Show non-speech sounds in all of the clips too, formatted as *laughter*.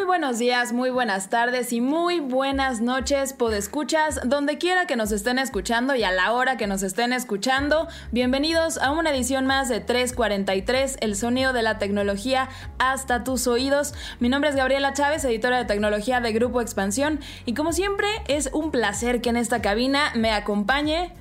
Muy buenos días, muy buenas tardes y muy buenas noches, podescuchas, donde quiera que nos estén escuchando y a la hora que nos estén escuchando. Bienvenidos a una edición más de 343, el sonido de la tecnología hasta tus oídos. Mi nombre es Gabriela Chávez, editora de tecnología de Grupo Expansión, y como siempre es un placer que en esta cabina me acompañe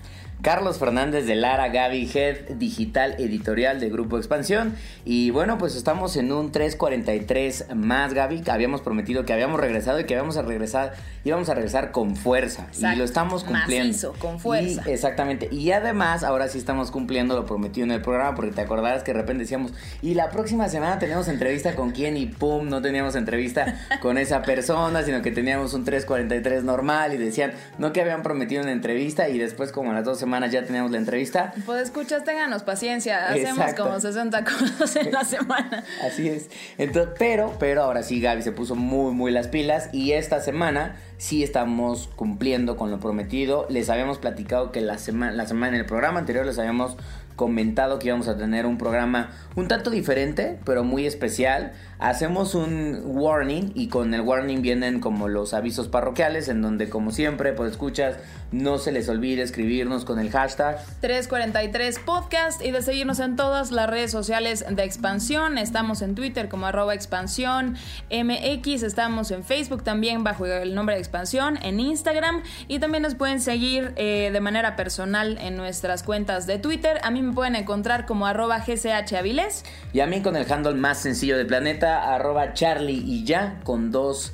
Carlos Fernández de Lara, Gaby Head, digital editorial de Grupo Expansión. Y bueno, pues estamos en un 343 más, Gaby. Habíamos prometido que habíamos regresado y que íbamos a regresar, íbamos a regresar con fuerza. Y lo estamos cumpliendo. Macizo, con fuerza. exactamente. Y además, ahora sí estamos cumpliendo lo prometido en el programa, porque te acordarás que de repente decíamos, y la próxima semana tenemos entrevista con quién, y pum, no teníamos entrevista *laughs* con esa persona, sino que teníamos un 343 normal y decían, no que habían prometido una entrevista y después como a las dos semanas ya tenemos la entrevista. Pues escuchas, ténganos paciencia, hacemos como 60 cosas en la semana. *laughs* Así es. Entonces, pero, pero ahora sí Gaby se puso muy, muy las pilas y esta semana sí estamos cumpliendo con lo prometido. Les habíamos platicado que la semana, la semana en el programa anterior les habíamos comentado que íbamos a tener un programa un tanto diferente, pero muy especial. Hacemos un warning y con el warning vienen como los avisos parroquiales en donde como siempre, pues escuchas, no se les olvide escribirnos con el hashtag 343 podcast y de seguirnos en todas las redes sociales de expansión. Estamos en Twitter como arroba expansión MX, estamos en Facebook también bajo el nombre de expansión, en Instagram y también nos pueden seguir eh, de manera personal en nuestras cuentas de Twitter. A mí me pueden encontrar como arroba gchaviles. Y a mí con el handle más sencillo del planeta, arroba charlie y ya, con dos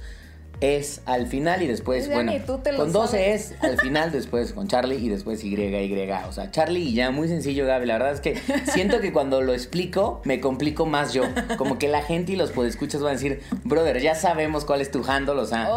es al final y después, bueno, con dos es al final, después con Charlie y después Y, Y. O sea, Charlie y ya, muy sencillo, Gaby. La verdad es que siento que cuando lo explico, me complico más yo. Como que la gente y los podescuchas van a decir, brother, ya sabemos cuál es tu handle, o sea,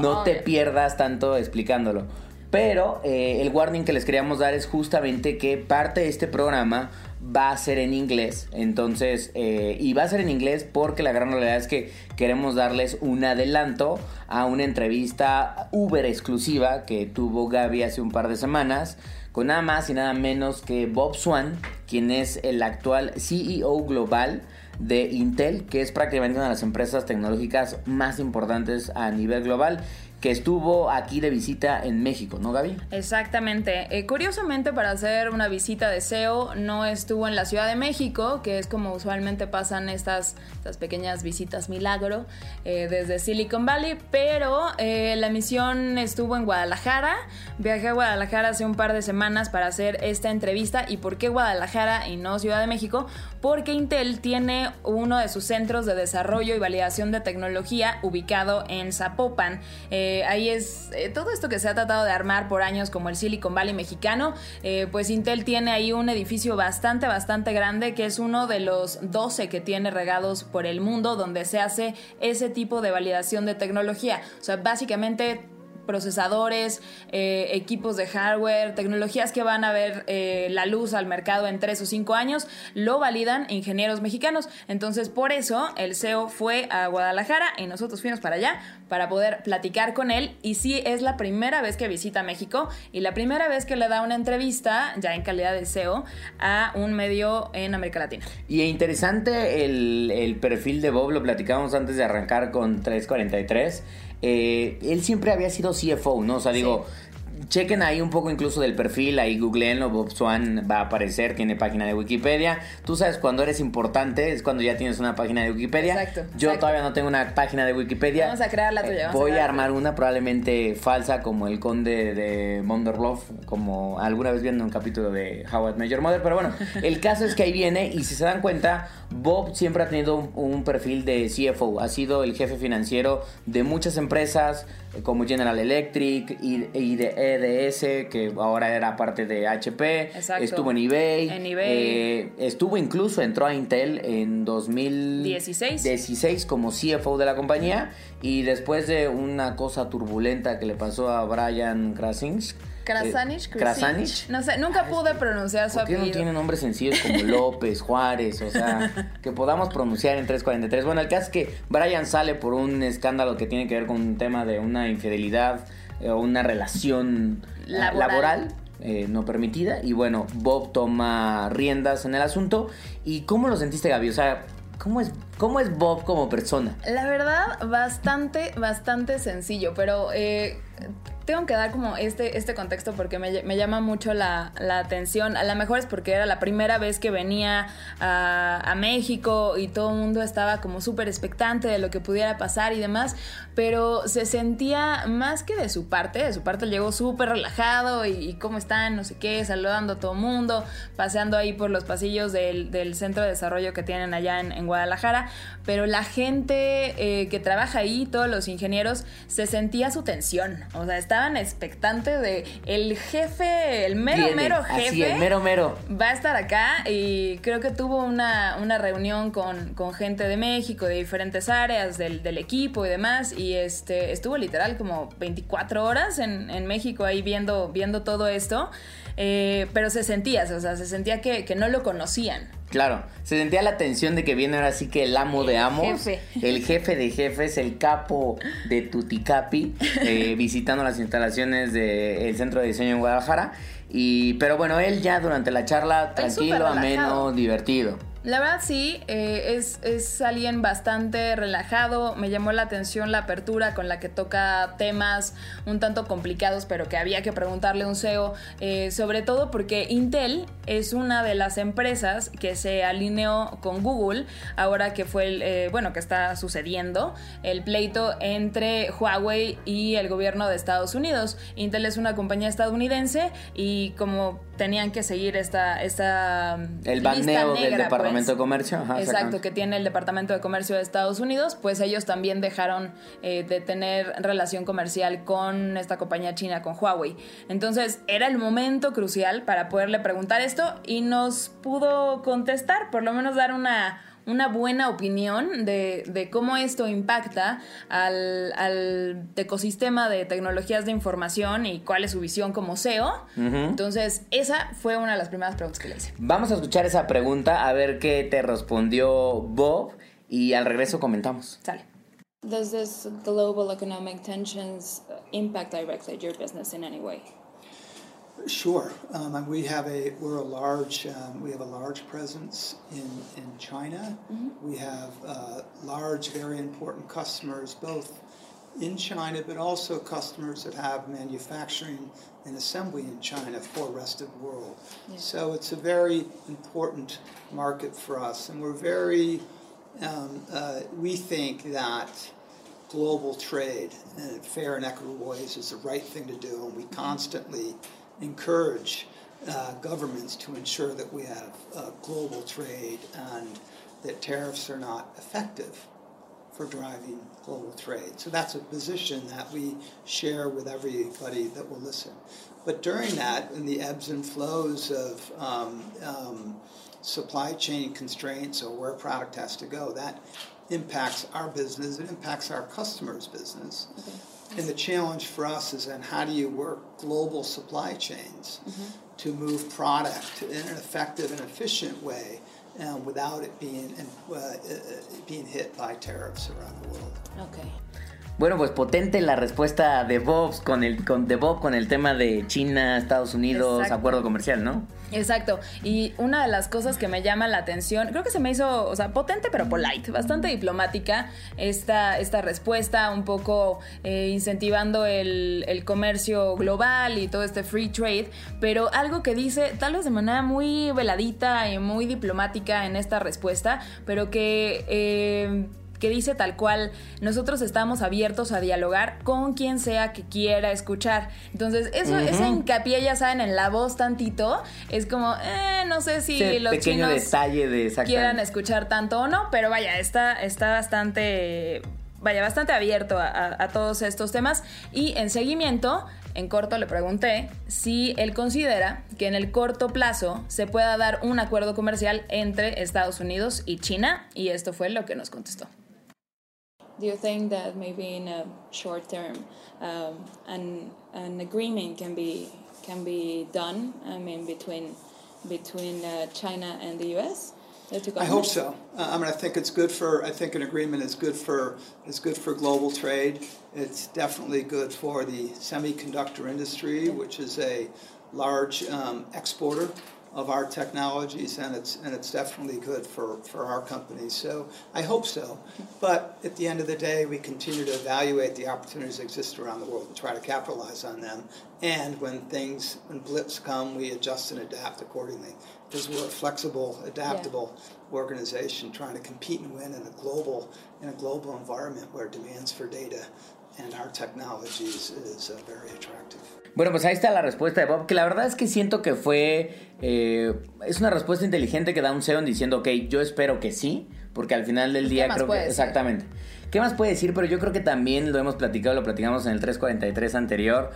no te pierdas tanto explicándolo. Pero eh, el warning que les queríamos dar es justamente que parte de este programa va a ser en inglés. Entonces, eh, y va a ser en inglés porque la gran realidad es que queremos darles un adelanto a una entrevista Uber exclusiva que tuvo Gaby hace un par de semanas con nada más y nada menos que Bob Swan, quien es el actual CEO global de Intel, que es prácticamente una de las empresas tecnológicas más importantes a nivel global que estuvo aquí de visita en México, ¿no, Gaby? Exactamente. Eh, curiosamente, para hacer una visita de SEO, no estuvo en la Ciudad de México, que es como usualmente pasan estas, estas pequeñas visitas milagro eh, desde Silicon Valley, pero eh, la misión estuvo en Guadalajara. Viajé a Guadalajara hace un par de semanas para hacer esta entrevista. ¿Y por qué Guadalajara y no Ciudad de México? Porque Intel tiene uno de sus centros de desarrollo y validación de tecnología ubicado en Zapopan. Ahí es eh, todo esto que se ha tratado de armar por años como el Silicon Valley mexicano, eh, pues Intel tiene ahí un edificio bastante, bastante grande que es uno de los 12 que tiene regados por el mundo donde se hace ese tipo de validación de tecnología. O sea, básicamente procesadores, eh, equipos de hardware, tecnologías que van a ver eh, la luz al mercado en tres o cinco años, lo validan ingenieros mexicanos. Entonces, por eso el CEO fue a Guadalajara y nosotros fuimos para allá para poder platicar con él. Y sí, es la primera vez que visita México y la primera vez que le da una entrevista, ya en calidad de CEO, a un medio en América Latina. Y interesante el, el perfil de Bob, lo platicamos antes de arrancar con 343. Eh, él siempre había sido CFO, ¿no? O sea, digo, chequen ahí un poco incluso del perfil, ahí googleenlo, Bob Swan va a aparecer, tiene página de Wikipedia. Tú sabes, cuando eres importante es cuando ya tienes una página de Wikipedia. Exacto. Yo todavía no tengo una página de Wikipedia. Vamos a crear la tuya. voy a, armar una probablemente falsa como el conde de Monderlof, como alguna vez viendo un capítulo de Howard Major Mother. Pero bueno, *laughs* el caso es que ahí viene y si se dan cuenta, Bob siempre ha tenido un, perfil de CFO. Ha sido el jefe financiero de muchas empresas como General Electric y, y de EDS, que ahora era parte de HP. Estuvo en eBay. En eBay. Eh, estuvo incluso, entró a Intel en 2016 16 como CFO de la compañía. Y después de una cosa turbulenta que le pasó a Brian Krasinski Krasanich, Krasanich. No sé, nunca pude pronunciar su apellido. ¿Por qué no tiene nombres sencillos como *laughs* López, Juárez? O sea, que podamos pronunciar en 343. Bueno, el caso es que Brian sale por un escándalo que tiene que ver con un tema de una infidelidad o eh, una relación eh, laboral. Eh, no permitida. Y bueno, Bob toma riendas en el asunto. ¿Y cómo lo sentiste, Gaby? O sea, ¿Cómo es, ¿Cómo es Bob como persona? La verdad, bastante, bastante sencillo, pero eh, tengo que dar como este, este contexto porque me, me llama mucho la, la, atención. A lo mejor es porque era la primera vez que venía a, México y todo el mundo estaba como súper expectante de lo que pudiera pasar y demás, pero se sentía más que de su parte, de su parte llegó súper relajado y, cómo están, no sé qué, saludando a todo el mundo, paseando ahí por los pasillos del, del centro de desarrollo que tienen allá en, en Guadalajara, pero la gente eh, que trabaja ahí, todos los ingenieros, se sentía su tensión, o sea, estaban expectantes de el jefe, el mero, mero jefe. el mero, mero. Va a estar acá y creo que tuvo una, una reunión con, con, gente de México, de diferentes áreas del, del, equipo y demás. Y este estuvo literal como 24 horas en, en México ahí viendo, viendo todo esto. Eh, pero se sentía, o sea, se sentía que, que no lo conocían. Claro, se sentía la tensión de que viene ahora sí que el amo de amos, el jefe de jefes, el capo de Tuticapi, *laughs* eh, visitando las instalaciones del Centro de Diseño en Guadalajara. Y, pero bueno, él ya durante la charla, tranquilo, ameno, divertido. La verdad sí, eh, es, es, alguien bastante relajado. Me llamó la atención la apertura con la que toca temas un tanto complicados, pero que había que preguntarle a un CEO, eh, sobre todo porque Intel es una de las empresas que se alineó con Google, ahora que fue el, eh, bueno, que está sucediendo el pleito entre Huawei y el gobierno de Estados Unidos. Intel es una compañía estadounidense y como tenían que seguir esta, esta el bandeo del Departamento de Comercio. exacto, que tiene el Departamento de Comercio de Estados Unidos, pues ellos también dejaron eh, de tener relación comercial con esta compañía china, con Huawei. Entonces era el momento crucial para poderle preguntar esto y nos pudo contestar, por lo menos dar una una buena opinión de, cómo esto impacta al, ecosistema de tecnologías de información y cuál es su visión como SEO. Entonces, esa fue una de las primeras preguntas que le hice. Vamos a escuchar esa pregunta, a ver qué te respondió Bob y al regreso comentamos. Sale. Does this global economic tensions impact directly your business in any way? Sure. Um, we have a we're a large um, we have a large presence in in China. Mm-hmm. We have uh, large, very important customers both in China, but also customers that have manufacturing and assembly in China for the rest of the world. Yeah. So it's a very important market for us, and we're very um, uh, we think that global trade in fair and equitable ways is the right thing to do, and we mm-hmm. Encourage uh, governments to ensure that we have uh, global trade and that tariffs are not effective for driving global trade. So that's a position that we share with everybody that will listen. But during that, in the ebbs and flows of um, um, supply chain constraints or where a product has to go, that impacts our business, it impacts our customers' business. Okay. And the challenge for us is then how do you work global supply chains mm-hmm. to move product in an effective and efficient way um, without it being uh, uh, being hit by tariffs around the world. Okay. Bueno, pues potente la respuesta de Bob con el, con, de Bob con el tema de China, Estados Unidos, acuerdo comercial, ¿no? Exacto. Y una de las cosas que me llama la atención, creo que se me hizo, o sea, potente pero polite, bastante diplomática esta, esta respuesta, un poco eh, incentivando el, el, comercio global y todo este free trade, pero algo que dice tal vez de manera muy veladita y muy diplomática en esta respuesta, pero que... Eh, que dice tal cual, nosotros estamos abiertos a dialogar con quien sea que quiera escuchar. Entonces, eso, ese hincapié, ya saben, en la voz tantito, es como, eh, no sé si los chinos detalle de quieran escuchar tanto o no, pero vaya, está, está bastante vaya, bastante abierto a, todos estos temas. Y en seguimiento, en corto le pregunté si él considera que en el corto plazo se pueda dar un acuerdo comercial entre Estados Unidos y China. Y esto fue lo que nos contestó. Do you think that maybe in a short term um, an, an agreement can be can be done? I mean, between between uh, China and the U.S. I hope so. Uh, I mean, I think it's good for. I think an agreement is good for is good for global trade. It's definitely good for the semiconductor industry, which is a large um, exporter of our technologies, and it's and it's definitely good for, for our company. So I hope so. But at the end of the day, we continue to evaluate the opportunities that exist around the world and try to capitalize on them. And when things when blips come, we adjust and adapt accordingly because we're a flexible, adaptable yeah. organization trying to compete and win in a global in a global environment where demands for data and our technologies is uh, very attractive. Bueno, pues ahí está la respuesta de Bob, que la verdad es que siento que fue... Eh, es una respuesta inteligente que da un SEO diciendo, ok, yo espero que sí, porque al final del día creo que... Exactamente. ¿Qué más puede decir? Pero yo creo que también lo hemos platicado, lo platicamos en el 343 anterior.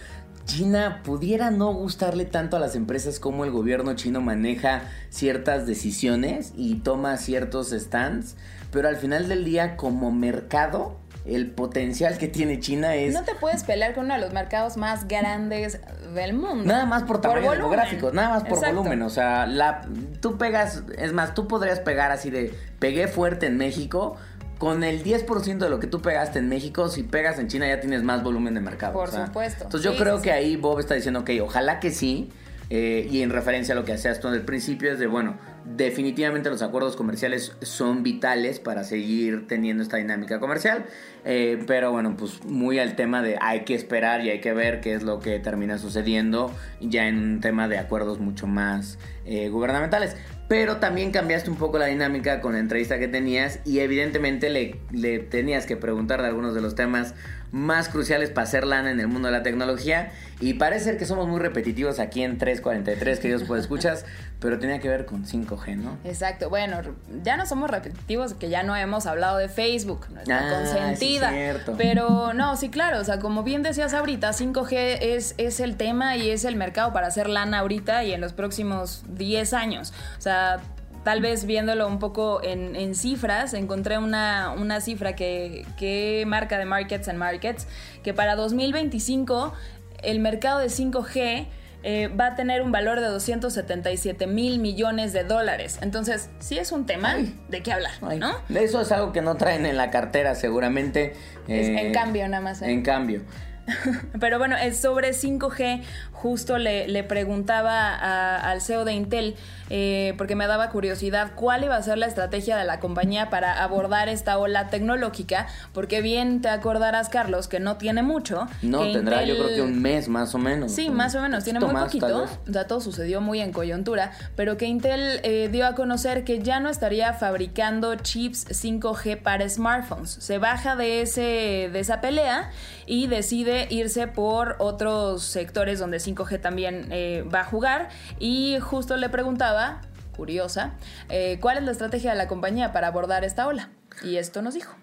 China pudiera no gustarle tanto a las empresas como el gobierno chino maneja ciertas decisiones y toma ciertos stands, pero al final del día como mercado el potencial que tiene China es... No te puedes pelear con uno de los mercados más grandes del mundo. Nada más por tamaño demográfico, nada más por volumen. O sea, la, tú pegas, es más, tú podrías pegar así de, pegué fuerte en México, con el 10% de lo que tú pegaste en México, si pegas en China ya tienes más volumen de mercado. Por supuesto. Entonces yo creo que ahí Bob está diciendo, ok, ojalá que sí. Eh, y en referencia a lo que hacías tú en el principio, es de, bueno, definitivamente los acuerdos comerciales son vitales para seguir teniendo esta dinámica comercial. Eh, pero bueno, pues muy al tema de hay que esperar y hay que ver qué es lo que termina sucediendo ya en un tema de acuerdos mucho más eh, gubernamentales. Pero también cambiaste un poco la dinámica con la entrevista que tenías y evidentemente le, le tenías que preguntar de algunos de los temas más cruciales para hacer lana en el mundo de la tecnología. Y parece ser que somos muy repetitivos aquí en 343, queridos pues escuchas, *laughs* pero tenía que ver con 5G, ¿no? Exacto. Bueno, ya no somos repetitivos, que ya no hemos hablado de Facebook, nuestra ah, consentida. pero no, sí, claro, o sea, como bien decías ahorita, 5G es, es el tema y es el mercado para hacer lana ahorita y en los próximos 10 años. O sea, tal vez viéndolo un poco en, cifras, encontré una, una cifra que, que, marca de Markets and Markets, que para 2025 el mercado de 5G eh, va a tener un valor de 277 mil millones de dólares. Entonces, sí es un tema de qué hablar, ¿no? Eso es algo que no traen en la cartera seguramente. en eh, cambio, nada más. ¿eh? En cambio. *laughs* Pero bueno, es sobre 5G. Justo le, le preguntaba al CEO de Intel, eh, porque me daba curiosidad, cuál iba a ser la estrategia de la compañía para abordar esta ola tecnológica, porque bien te acordarás, Carlos, que no tiene mucho. No, tendrá yo creo que un mes más o menos. Sí, más o menos, tiene muy poquito. O sea, todo sucedió muy en coyuntura, pero que Intel eh, dio a conocer que ya no estaría fabricando chips 5G para smartphones. Se baja de, ese, de esa pelea y decide irse por otros sectores donde 5G también eh, va a jugar. Y justo le preguntaba, curiosa, eh, cuál es la estrategia de la compañía para abordar esta ola. Y esto nos dijo.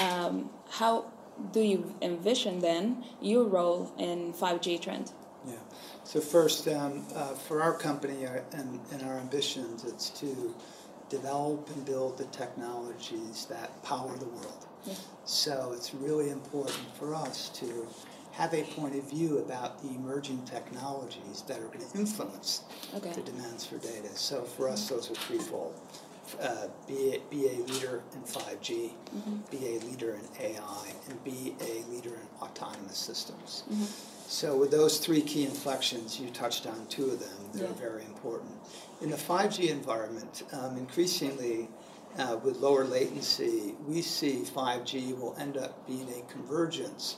Um, how do you envision then your role in 5G trend? Yeah. So first, um, uh, for our company uh, and, and our ambitions, it's to develop and build the technologies that power the world. Yeah. So it's really important for us to have a point of view about the emerging technologies that are going to influence okay. the demands for data. So for us, those are threefold. Uh, be, a, be a leader in 5G, mm-hmm. be a leader in AI, and be a leader in autonomous systems. Mm-hmm. So with those three key inflections, you touched on two of them. They're very important. In the 5G environment, um, increasingly uh, with lower latency, we see 5G will end up being a convergence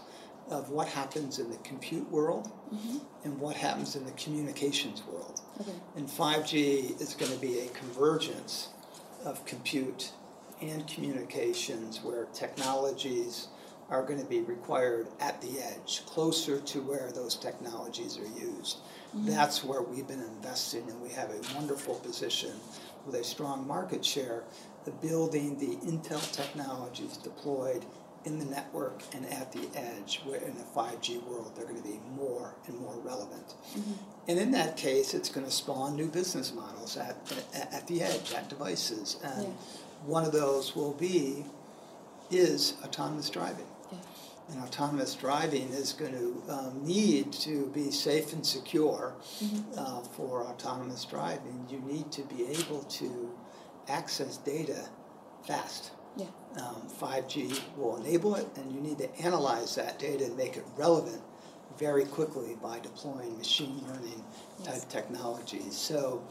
of what happens in the compute world mm-hmm. and what happens in the communications world. Okay. And 5G is going to be a convergence of compute and communications where technologies are going to be required at the edge, closer to where those technologies are used. Mm-hmm. That's where we've been investing, and we have a wonderful position with a strong market share of building the Intel technologies deployed in the network and at the edge, where in a 5G world, they're going to be more and more relevant. Mm-hmm. And in that case, it's going to spawn new business models at, at, at the edge, at devices. And yeah. one of those will be, is autonomous driving. Yeah. And autonomous driving is going to um, need to be safe and secure mm-hmm. uh, for autonomous driving. You need to be able to access data fast. Yeah. Um, 5G will enable it, and you need to analyze that data and make it relevant very quickly by deploying machine learning type yes. technologies. So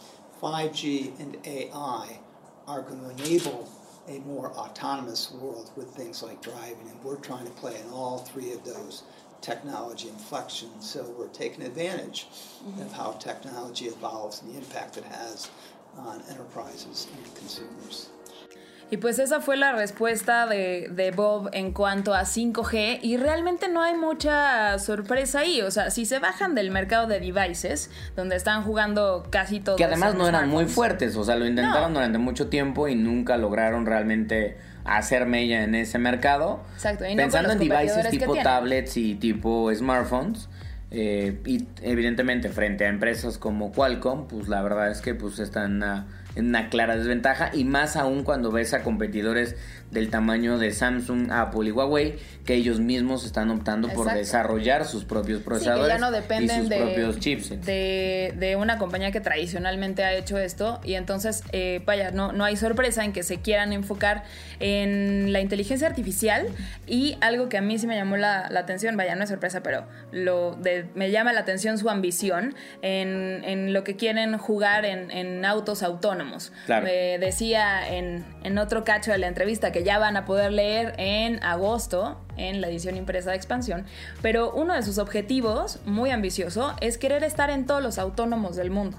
5G and AI are going to enable a more autonomous world with things like driving, and we're trying to play in all three of those technology inflections. So we're taking advantage mm-hmm. of how technology evolves and the impact it has on enterprises and consumers. Y pues esa fue la respuesta de, de, Bob en cuanto a 5G y realmente no hay mucha sorpresa ahí. O sea, si se bajan del mercado de devices, donde están jugando casi todos. Que además no eran muy fuertes, o sea, lo intentaron durante mucho tiempo y nunca lograron realmente hacer mella en ese mercado. Exacto. Pensando en devices tipo tablets y tipo smartphones. Eh, y evidentemente frente a empresas como Qualcomm, pues la verdad es que pues están en una clara desventaja y más aún cuando ves a competidores del tamaño de Samsung, Apple y Huawei, que ellos mismos están optando por desarrollar sus propios procesadores no dependen y sus de, propios chipsets. De, una compañía que tradicionalmente ha hecho esto y entonces, eh, vaya, no, no hay sorpresa en que se quieran enfocar en la inteligencia artificial y algo que a mí sí me llamó la, atención, vaya, no es sorpresa, pero lo me llama la atención su ambición en, lo que quieren jugar en, autos autónomos. Me decía en, en otro cacho de la entrevista que ya van a poder leer en agosto en la edición impresa de expansión, pero uno de sus objetivos, muy ambicioso, es querer estar en todos los autónomos del mundo.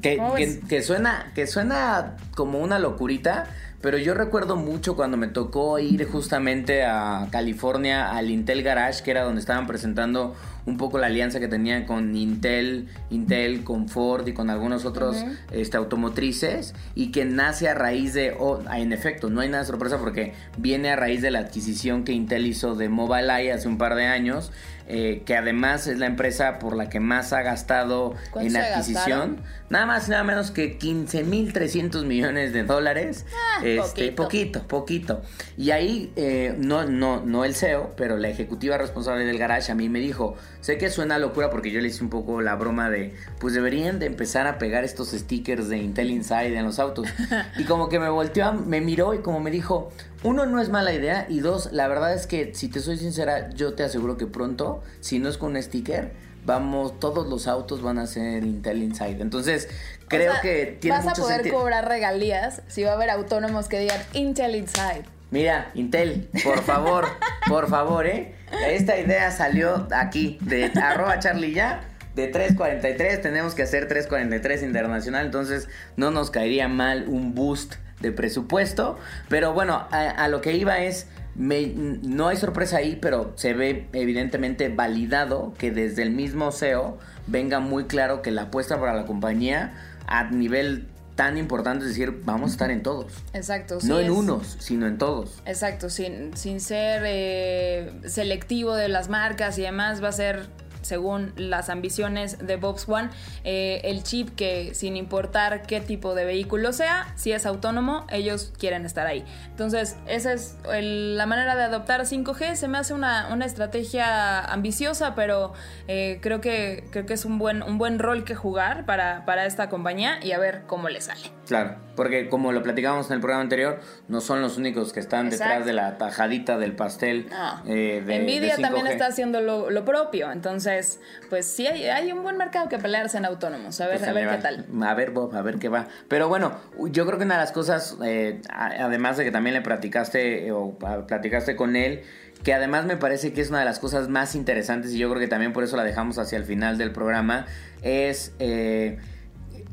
Que, suena, que suena como una locurita, pero yo recuerdo mucho cuando me tocó ir justamente a California al Intel Garage, que era donde estaban presentando un poco la alianza que tenían con Intel, Intel, con Ford y con algunos otros este, automotrices y que nace a raíz de, oh, en efecto, no hay nada de sorpresa porque viene a raíz de la adquisición que Intel hizo de Mobileye hace un par de años eh, que además es la empresa por la que más ha gastado en adquisición. Nada más y nada menos que 15.300 millones de dólares. Ah, este, poquito. poquito, Y ahí, eh, no, no, no el CEO, pero la ejecutiva responsable del garage a mí me dijo, sé que suena locura porque yo le hice un poco la broma de, pues deberían de empezar a pegar estos stickers de Intel Inside en los autos. *laughs* y como que me volteó, me miró y como me dijo, uno, no es mala idea. Y dos, la verdad es que, si te soy sincera, yo te aseguro que pronto, si no es con un sticker, vamos, todos los autos van a ser Intel Inside. Entonces, creo que tiene Vas a poder cobrar regalías si va a haber autónomos que digan Intel Inside. Mira, Intel, por favor, por favor, ¿eh? Esta idea salió aquí, de arroba Charlie ya de 343, tenemos que hacer 343 internacional, entonces no nos caería mal un boost de presupuesto. Pero bueno, a, lo que iba es, no hay sorpresa ahí, pero se ve evidentemente validado que desde el mismo CEO venga muy claro que la apuesta para la compañía a nivel tan importante es decir, vamos a estar en todos. Exacto. no en unos, sino en todos. Exacto, sin, sin ser eh, selectivo de las marcas y demás, va a ser según las ambiciones de Bob Swan, eh, el chip que sin importar qué tipo de vehículo sea, si es autónomo, ellos quieren estar ahí. Entonces, esa es la manera de adoptar 5G. Se me hace una, estrategia ambiciosa, pero eh, creo, que, creo que es un buen, un buen rol que jugar para, para esta compañía y a ver cómo le sale. Claro, porque como lo platicábamos en el programa anterior, no son los únicos que están detrás de la tajadita del pastel. Eh, Nvidia también está haciendo lo, propio, entonces, pues sí hay, un buen mercado que pelearse en autónomos. A ver, pues a ver qué tal. A ver, Bob, a ver qué va. Pero bueno, yo creo que una de las cosas, eh, además de que también le platicaste o platicaste con él, que además me parece que es una de las cosas más interesantes y yo creo que también por eso la dejamos hacia el final del programa, es... Eh,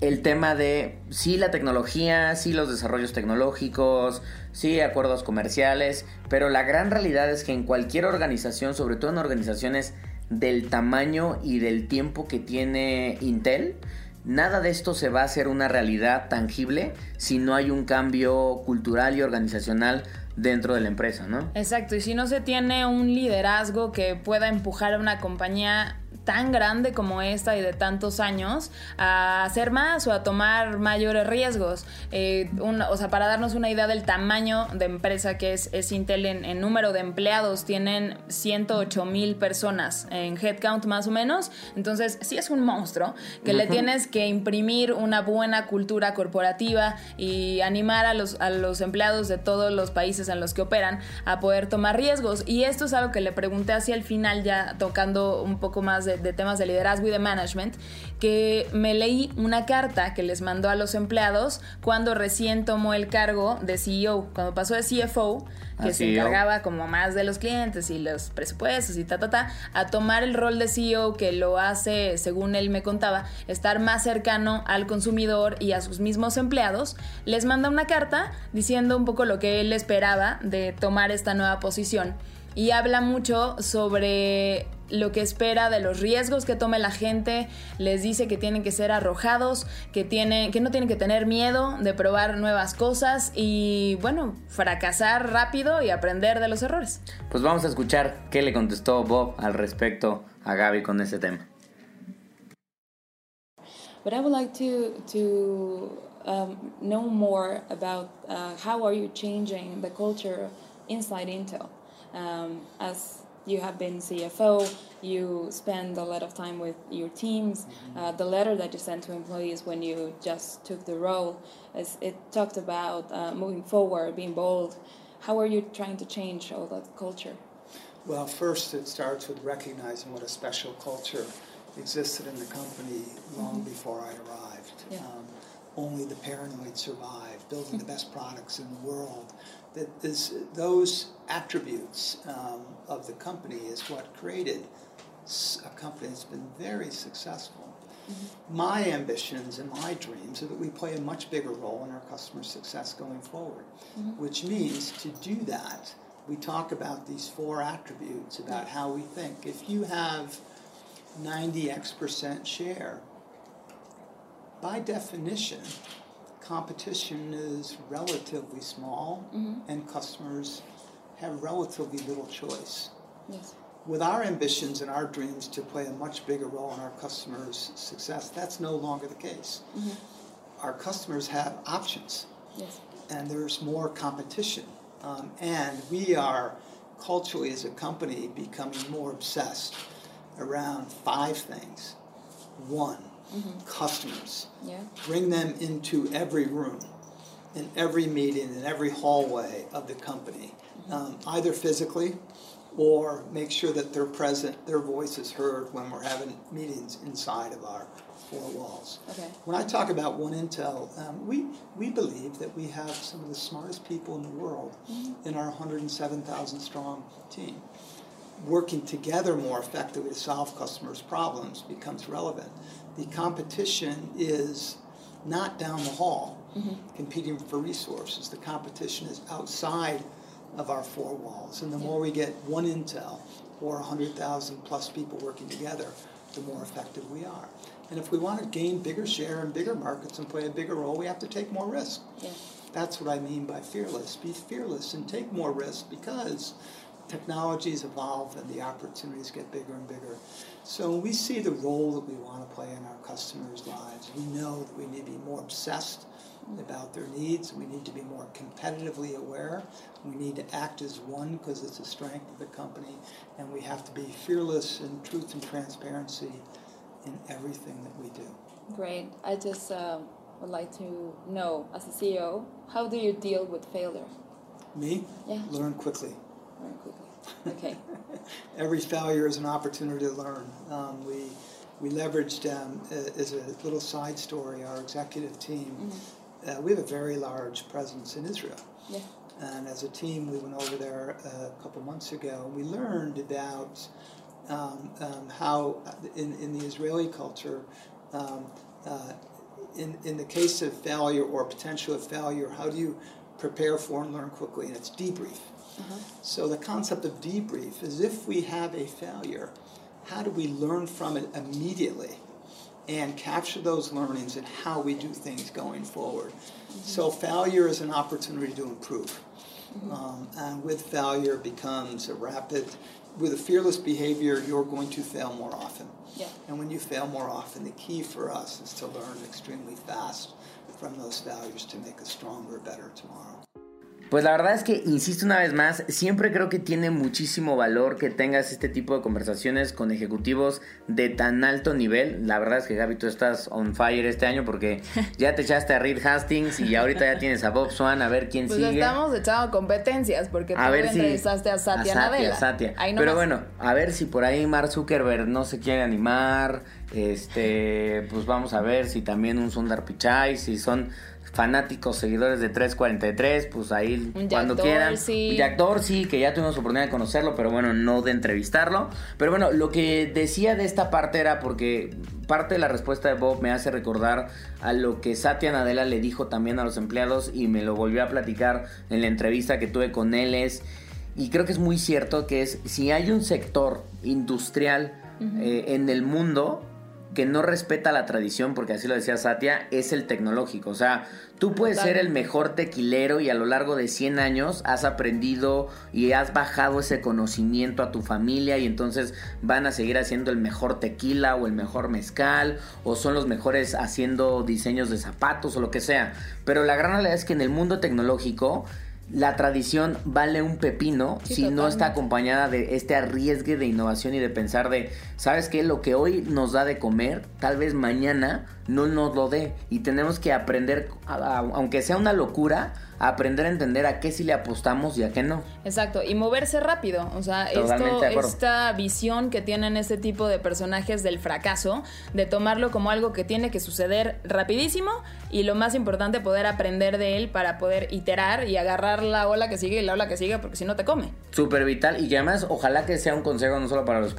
el tema de sí la tecnología, sí los desarrollos tecnológicos, sí acuerdos comerciales, pero la gran realidad es que en cualquier organización, sobre todo en organizaciones del tamaño y del tiempo que tiene Intel, nada de esto se va a hacer una realidad tangible si no hay un cambio cultural y organizacional dentro de la empresa, ¿no? Exacto, y si no se tiene un liderazgo que pueda empujar a una compañía tan grande como esta y de tantos años a hacer más o a tomar mayores riesgos. Eh, o sea, para darnos una idea del tamaño de empresa que es, es Intel en, número de empleados, tienen 108 mil personas en headcount más o menos. Entonces, sí es un monstruo que le tienes que imprimir una buena cultura corporativa y animar a los, a los empleados de todos los países en los que operan a poder tomar riesgos. Y esto es algo que le pregunté hacia el final, ya tocando un poco más de de, temas de liderazgo y de management, que me leí una carta que les mandó a los empleados cuando recién tomó el cargo de CEO, cuando pasó de CFO, que ah, se e encargaba como más de los clientes y los presupuestos y ta, ta, ta, a tomar el rol de CEO que lo hace, según él me contaba, estar más cercano al consumidor y a sus mismos empleados, les manda una carta diciendo un poco lo que él esperaba de tomar esta nueva posición. Y habla mucho sobre lo que espera de los riesgos que tome la gente, les dice que tienen que ser arrojados, que, tienen, que no tienen que tener miedo de probar nuevas cosas y bueno, fracasar rápido y aprender de los errores. Pues vamos a escuchar qué le contestó Bob al respecto a Gaby con ese tema. But I would like to, to um, know more about uh, how are you changing the culture inside Intel. Um, as you have been CFO, you spend a lot of time with your teams. Mm-hmm. Uh, the letter that you sent to employees when you just took the role, is, it talked about uh, moving forward, being bold. How are you trying to change all that culture? Well, first it starts with recognizing what a special culture existed in the company long mm-hmm. before I arrived. Yeah. Um, only the paranoid survived, building the *laughs* best products in the world, that is, those attributes um, of the company is what created a company that's been very successful. Mm-hmm. My ambitions and my dreams are that we play a much bigger role in our customer success going forward, mm-hmm. which means to do that, we talk about these four attributes about how we think. If you have 90x percent share, by definition, competition is relatively small mm-hmm. and customers have relatively little choice. Yes. With our ambitions and our dreams to play a much bigger role in our customers' success, that's no longer the case. Mm-hmm. Our customers have options, yes. and there's more competition. Um, and we are culturally, as a company, becoming more obsessed around five things. One, mm-hmm. customers. Yeah. Bring them into every room, in every meeting, in every hallway of the company, mm-hmm. um, either physically or make sure that they're present, their voice is heard when we're having meetings inside of our four walls. Okay. When I talk about One Intel, um, we, we believe that we have some of the smartest people in the world mm-hmm. in our 107,000 strong team working together more effectively to solve customers' problems becomes relevant. The competition is not down the hall mm-hmm. competing for resources. The competition is outside of our four walls. And the more we get one intel or 100,000 plus people working together, the more effective we are. And if we want to gain bigger share in bigger markets and play a bigger role, we have to take more risk. Yeah. That's what I mean by fearless. Be fearless and take more risk because technologies evolve and the opportunities get bigger and bigger. So we see the role that we want to play in our customers' lives, we know that we need to be more obsessed about their needs. We need to be more competitively aware. We need to act as one because it's a strength of the company. And we have to be fearless in truth and transparency in everything that we do. Great. I just uh, would like to know, as a CEO, how do you deal with failure? Me? Yeah. Learn quickly Okay. *laughs* Every failure is an opportunity to learn. Um, we we leveraged um, as a little side story our executive team. Mm-hmm. Uh, we have a very large presence in Israel. Yeah. And as a team, we went over there a couple months ago. and We learned about um, um, how, in, in the Israeli culture, um, uh, in, in the case of failure or potential of failure, how do you prepare for and learn quickly? And it's debrief. So the concept of debrief is if we have a failure, how do we learn from it immediately and capture those learnings and how we do things going forward? Mm-hmm. So failure is an opportunity to improve. Um, and with failure becomes a rapid, with a fearless behavior, you're going to fail more often. Yeah. And when you fail more often, the key for us is to learn extremely fast from those failures to make a stronger, better tomorrow. Pues la verdad es que, insisto una vez más, siempre creo que tiene muchísimo valor que tengas este tipo de conversaciones con ejecutivos de tan alto nivel. La verdad es que Gaby, tú estás on fire este año porque *laughs* ya te echaste a Reed Hastings y ahorita ya tienes a Bob Swan, a ver quién pues sigue. Pues estamos echando competencias porque tú a ver entrevistaste a Satya, a Nadella. Satya. Pero bueno, a ver si por ahí Mark Zuckerberg no se quiere animar. Este, pues vamos a ver si también un Sundar Pichai, si son fanáticos, seguidores de 343, pues ahí cuando quieran. Jack Dorsey, que ya tuvimos oportunidad de conocerlo, pero bueno, no de entrevistarlo. Pero bueno, lo que decía de esta parte era porque parte de la respuesta de Bob me hace recordar a lo que Satya Nadella le dijo también a los empleados y me lo volvió a platicar en la entrevista que tuve con él es, y creo que es muy cierto que es, si hay un sector industrial eh, en el mundo, que no respeta la tradición, porque así lo decía Satya, es el tecnológico. O sea, tú puedes ser el mejor tequilero y a lo largo de 100 años has aprendido y has bajado ese conocimiento a tu familia y entonces van a seguir haciendo el mejor tequila o el mejor mezcal o son los mejores haciendo diseños de zapatos o lo que sea. Pero la gran realidad es que en el mundo tecnológico la tradición vale un pepino si no está acompañada de este arriesgue de innovación y de pensar de, ¿sabes qué? Lo que hoy nos da de comer, tal vez mañana no nos lo dé. Y tenemos que aprender, aunque sea una locura, aprender a entender a qué sí le apostamos y a qué no. Exacto, y moverse rápido. O sea, esto, esta visión que tienen este tipo de personajes del fracaso, de tomarlo como algo que tiene que suceder rapidísimo y lo más importante, poder aprender de él para poder iterar y agarrar la ola que sigue y la ola que sigue, porque si no te come. Súper vital y que además ojalá que sea un consejo no solo para los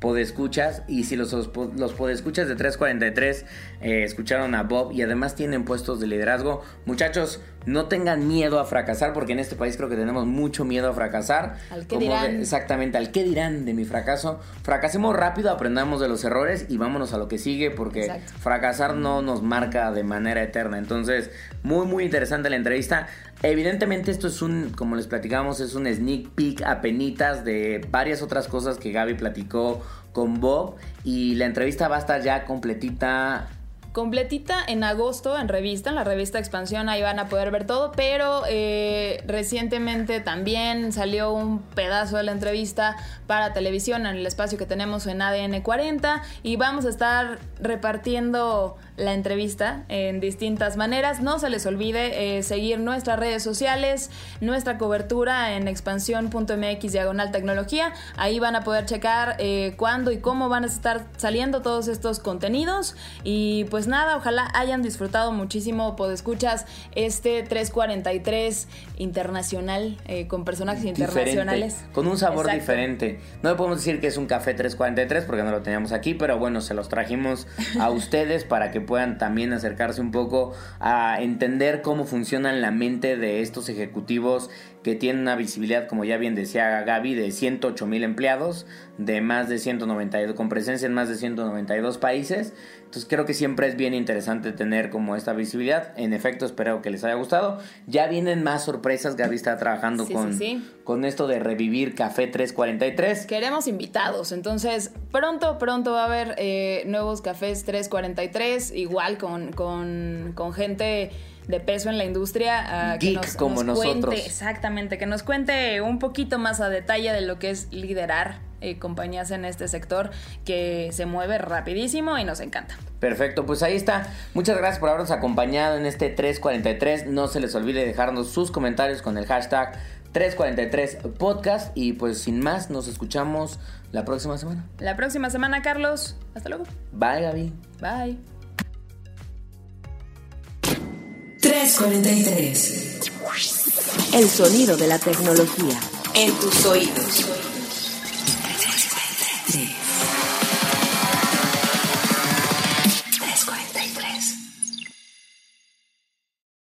podescuchas y si los, los podescuchas de 343 eh, escucharon a Bob y además tienen puestos de liderazgo, muchachos, no tengan miedo a fracasar, porque en este país creo que tenemos mucho miedo a fracasar. Al qué dirán. exactamente, al qué dirán de mi fracaso. Fracasemos rápido, aprendamos de los errores y vámonos a lo que sigue, porque fracasar no nos marca de manera eterna. Entonces, muy, muy interesante la entrevista. Evidentemente esto es un, como les platicamos, es un sneak peek a penitas de varias otras cosas que Gaby platicó con Bob y la entrevista va a estar ya completita completita en agosto en revista, en la revista Expansión, ahí van a poder ver todo, pero eh, recientemente también salió un pedazo de la entrevista para televisión en el espacio que tenemos en ADN 40 y vamos a estar repartiendo la entrevista en distintas maneras. No se les olvide eh, seguir nuestras redes sociales, nuestra cobertura en expansión.mx diagonal tecnología. Ahí van a poder checar eh, cuándo y cómo van a estar saliendo todos estos contenidos y pues pues nada, ojalá hayan disfrutado muchísimo, escuchas este 343 internacional eh, con personajes internacionales. Con un sabor diferente. No le podemos decir que es un café 343 porque no lo teníamos aquí, pero bueno, se los trajimos a *laughs* ustedes para que puedan también acercarse un poco a entender cómo funciona la mente de estos ejecutivos que tienen una visibilidad, como ya bien decía Gaby, de 108 mil empleados, de más de 192, con presencia en más de 192 países. Entonces creo que siempre es bien interesante tener como esta visibilidad. En efecto, espero que les haya gustado. Ya vienen más sorpresas. Gaby está trabajando con, con esto de revivir Café 343. Queremos invitados. Entonces, pronto, pronto va a haber eh, nuevos cafés 343. Igual con, con, con gente de peso en la industria. Que nos, como nosotros. exactamente, que nos cuente un poquito más a detalle de lo que es liderar eh, compañías en este sector que se mueve rapidísimo y nos encanta. Perfecto, pues ahí está. Muchas gracias por habernos acompañado en este 343. No se les olvide dejarnos sus comentarios con el hashtag 343 podcast y pues sin más nos escuchamos la próxima semana. La próxima semana, Carlos. Hasta luego. Bye, Gaby. Bye. 343. El sonido de la tecnología en tus oídos. 343.